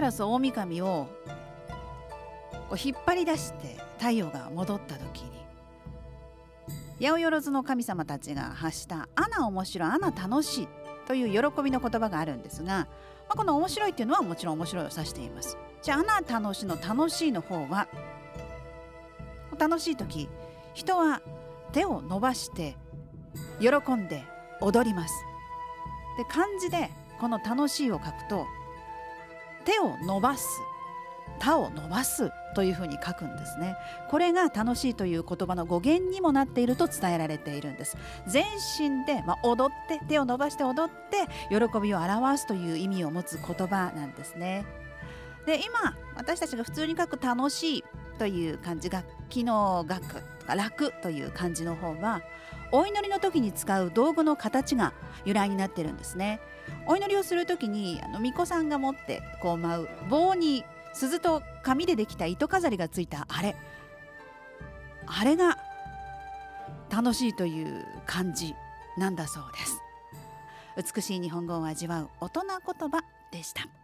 照大神をこう引っ張り出して太陽が戻った時に八百万の神様たちが発した「アナ面白いアナ楽しい」という喜びの言葉があるんですが、まあ、この「面白い」っていうのはもちろん面白いを指しています。じゃあ「アナ楽し」の「楽しい」の方は楽しい時人は手を伸ばして喜んで踊ります。で漢字でこの「楽しい」を書くと手を伸ばす他を伸ばすというふうに書くんですね。これが楽しいという言葉の語源にもなっていると伝えられているんです。全身で、まあ、踊って手を伸ばして踊って喜びを表すという意味を持つ言葉なんですね。で今私たちが普通に書く楽しいという漢字楽器の楽楽という漢字の方はお祈りの時に使う道具の形が由来になってるんですね。お祈りをする時にあの巫女さんが持ってこう舞う棒に鈴と紙でできた糸飾りがついたあれ。あれが楽しいという感じなんだそうです。美しい日本語を味わう大人言葉でした。